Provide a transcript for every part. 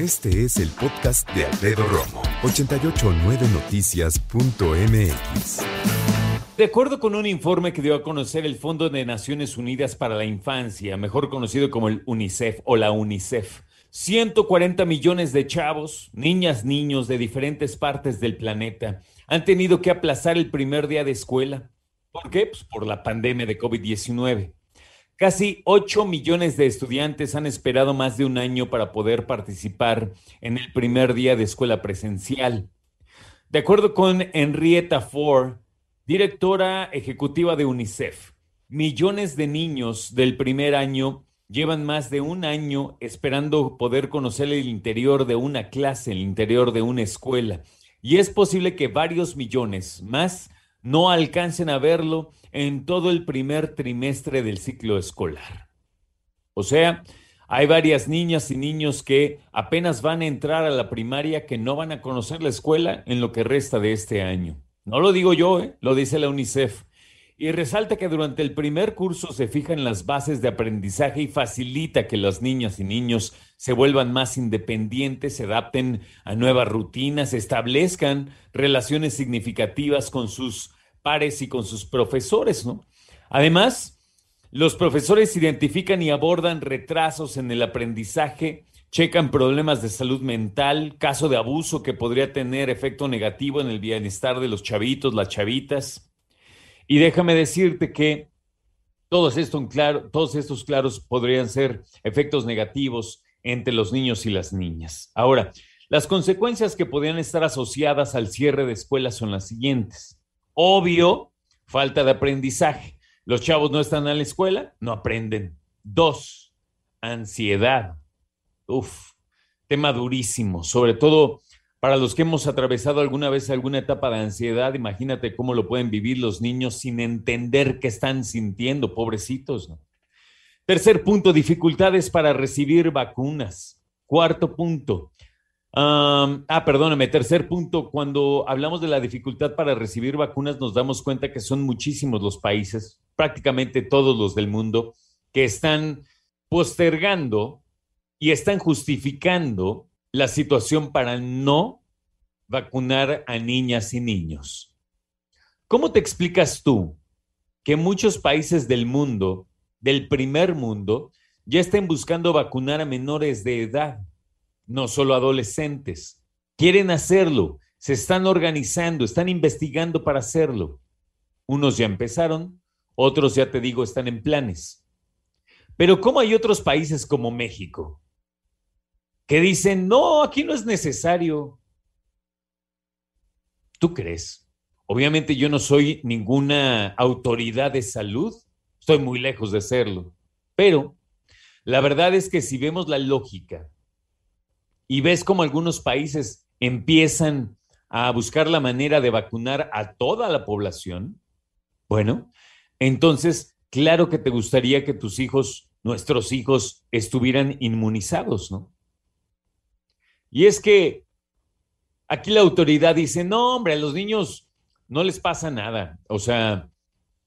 Este es el podcast de Alfredo Romo, 889noticias.mx. De acuerdo con un informe que dio a conocer el Fondo de Naciones Unidas para la Infancia, mejor conocido como el UNICEF o la UNICEF, 140 millones de chavos, niñas, niños de diferentes partes del planeta han tenido que aplazar el primer día de escuela. ¿Por qué? Pues por la pandemia de COVID-19. Casi 8 millones de estudiantes han esperado más de un año para poder participar en el primer día de escuela presencial. De acuerdo con Henrietta Ford, directora ejecutiva de UNICEF, millones de niños del primer año llevan más de un año esperando poder conocer el interior de una clase, el interior de una escuela. Y es posible que varios millones más no alcancen a verlo en todo el primer trimestre del ciclo escolar. O sea, hay varias niñas y niños que apenas van a entrar a la primaria que no van a conocer la escuela en lo que resta de este año. No lo digo yo, ¿eh? lo dice la UNICEF. Y resalta que durante el primer curso se fijan las bases de aprendizaje y facilita que las niñas y niños se vuelvan más independientes, se adapten a nuevas rutinas, establezcan relaciones significativas con sus pares y con sus profesores, ¿no? Además, los profesores identifican y abordan retrasos en el aprendizaje checan problemas de salud mental, caso de abuso que podría tener efecto negativo en el bienestar de los chavitos, las chavitas. Y déjame decirte que todos, estos, claros podrían ser efectos negativos entre los niños y las niñas. Ahora, las consecuencias que podrían estar asociadas al cierre de escuelas son las siguientes. Obvio, falta de aprendizaje. Los chavos no están en la escuela, no aprenden. Dos, ansiedad Uf, tema durísimo, sobre todo para los que hemos atravesado alguna vez alguna etapa de ansiedad, imagínate cómo lo pueden vivir los niños sin entender qué están sintiendo, pobrecitos. Tercer punto, dificultades para recibir vacunas. Cuarto punto. Ah, perdóname, tercer punto, cuando hablamos de la dificultad para recibir vacunas, nos damos cuenta que son muchísimos los países, prácticamente todos los del mundo, que están postergando y están justificando la situación para no vacunar a niñas y niños. ¿Cómo te explicas tú que muchos países del mundo, del primer mundo, ya estén buscando vacunar a menores de edad, no solo adolescentes? Quieren hacerlo, se están organizando, están investigando para hacerlo. Unos ya empezaron, otros ya te digo están en planes. Pero ¿cómo hay otros países como México, que dicen, no, aquí no es necesario. ¿Tú crees? Obviamente yo no soy ninguna autoridad de salud, estoy muy lejos de serlo, pero la verdad es que si vemos la lógica y ves cómo algunos países empiezan a buscar la manera de vacunar a toda la población, bueno, entonces, claro que te gustaría que tus hijos, nuestros hijos, estuvieran inmunizados, ¿no? Y es que aquí la autoridad dice, no, hombre, a los niños no les pasa nada. O sea,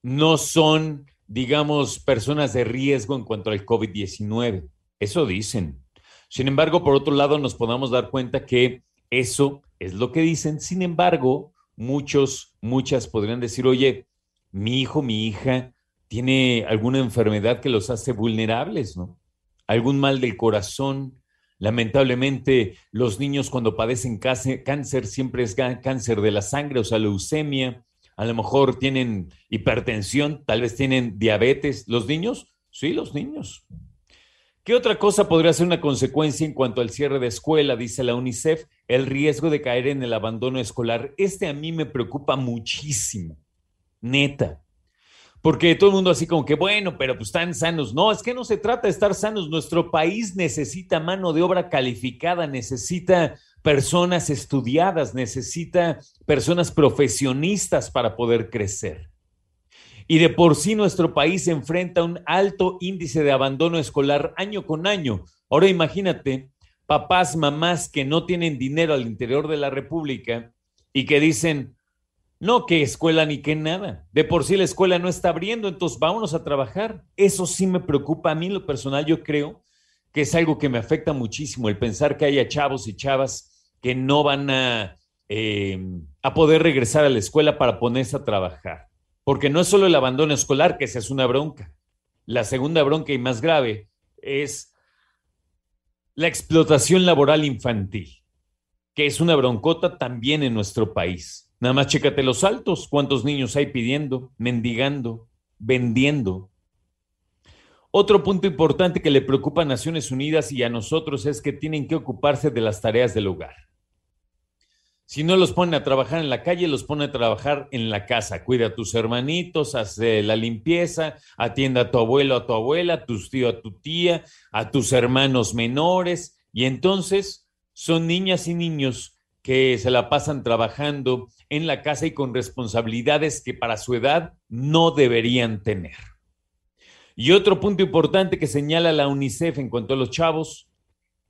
no son, digamos, personas de riesgo en cuanto al COVID-19. Eso dicen. Sin embargo, por otro lado, nos podamos dar cuenta que eso es lo que dicen. Sin embargo, muchos, muchas podrían decir, oye, mi hijo, mi hija tiene alguna enfermedad que los hace vulnerables, ¿no? Algún mal del corazón, Lamentablemente, los niños cuando padecen cáncer siempre es cáncer de la sangre, o sea, leucemia. A lo mejor tienen hipertensión, tal vez tienen diabetes. ¿Los niños? Sí, los niños. ¿Qué otra cosa podría ser una consecuencia en cuanto al cierre de escuela? Dice la UNICEF, el riesgo de caer en el abandono escolar. Este a mí me preocupa muchísimo, neta. Porque todo el mundo así como que, bueno, pero pues están sanos. No, es que no se trata de estar sanos. Nuestro país necesita mano de obra calificada, necesita personas estudiadas, necesita personas profesionistas para poder crecer. Y de por sí nuestro país enfrenta un alto índice de abandono escolar año con año. Ahora imagínate, papás, mamás que no tienen dinero al interior de la República y que dicen, no que escuela ni que nada. De por sí la escuela no está abriendo, entonces vámonos a trabajar. Eso sí me preocupa a mí, lo personal, yo creo que es algo que me afecta muchísimo, el pensar que haya chavos y chavas que no van a, eh, a poder regresar a la escuela para ponerse a trabajar. Porque no es solo el abandono escolar, que esa es una bronca. La segunda bronca y más grave es la explotación laboral infantil, que es una broncota también en nuestro país. Nada más chécate los altos, cuántos niños hay pidiendo, mendigando, vendiendo. Otro punto importante que le preocupa a Naciones Unidas y a nosotros es que tienen que ocuparse de las tareas del hogar. Si no los ponen a trabajar en la calle, los ponen a trabajar en la casa. Cuida a tus hermanitos, hace la limpieza, atienda a tu abuelo, a tu abuela, a tus tíos, a tu tía, a tus hermanos menores. Y entonces son niñas y niños que se la pasan trabajando en la casa y con responsabilidades que para su edad no deberían tener. Y otro punto importante que señala la UNICEF en cuanto a los chavos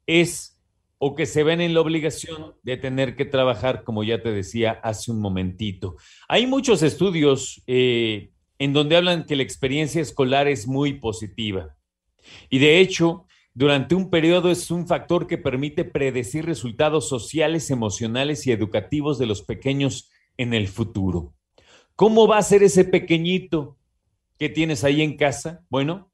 es o que se ven en la obligación de tener que trabajar, como ya te decía hace un momentito. Hay muchos estudios eh, en donde hablan que la experiencia escolar es muy positiva. Y de hecho, durante un periodo es un factor que permite predecir resultados sociales, emocionales y educativos de los pequeños en el futuro. ¿Cómo va a ser ese pequeñito que tienes ahí en casa? Bueno,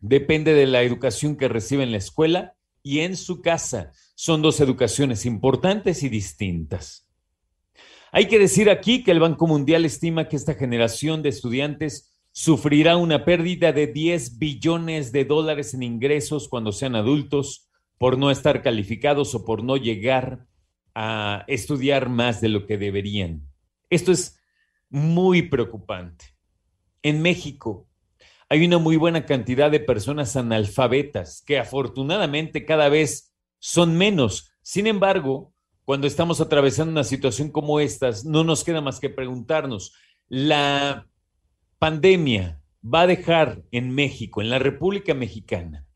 depende de la educación que recibe en la escuela y en su casa. Son dos educaciones importantes y distintas. Hay que decir aquí que el Banco Mundial estima que esta generación de estudiantes sufrirá una pérdida de 10 billones de dólares en ingresos cuando sean adultos por no estar calificados o por no llegar a estudiar más de lo que deberían. Esto es muy preocupante. En México hay una muy buena cantidad de personas analfabetas que afortunadamente cada vez son menos. Sin embargo, cuando estamos atravesando una situación como esta, no nos queda más que preguntarnos, ¿la pandemia va a dejar en México, en la República Mexicana,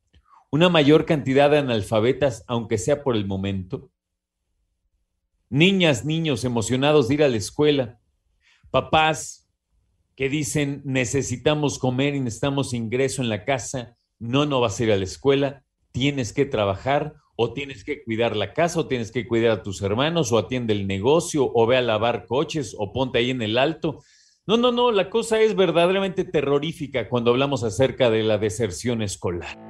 una mayor cantidad de analfabetas, aunque sea por el momento. Niñas, niños emocionados de ir a la escuela, papás que dicen necesitamos comer y necesitamos ingreso en la casa, no, no vas a ir a la escuela, tienes que trabajar o tienes que cuidar la casa o tienes que cuidar a tus hermanos o atiende el negocio o ve a lavar coches o ponte ahí en el alto. No, no, no, la cosa es verdaderamente terrorífica cuando hablamos acerca de la deserción escolar.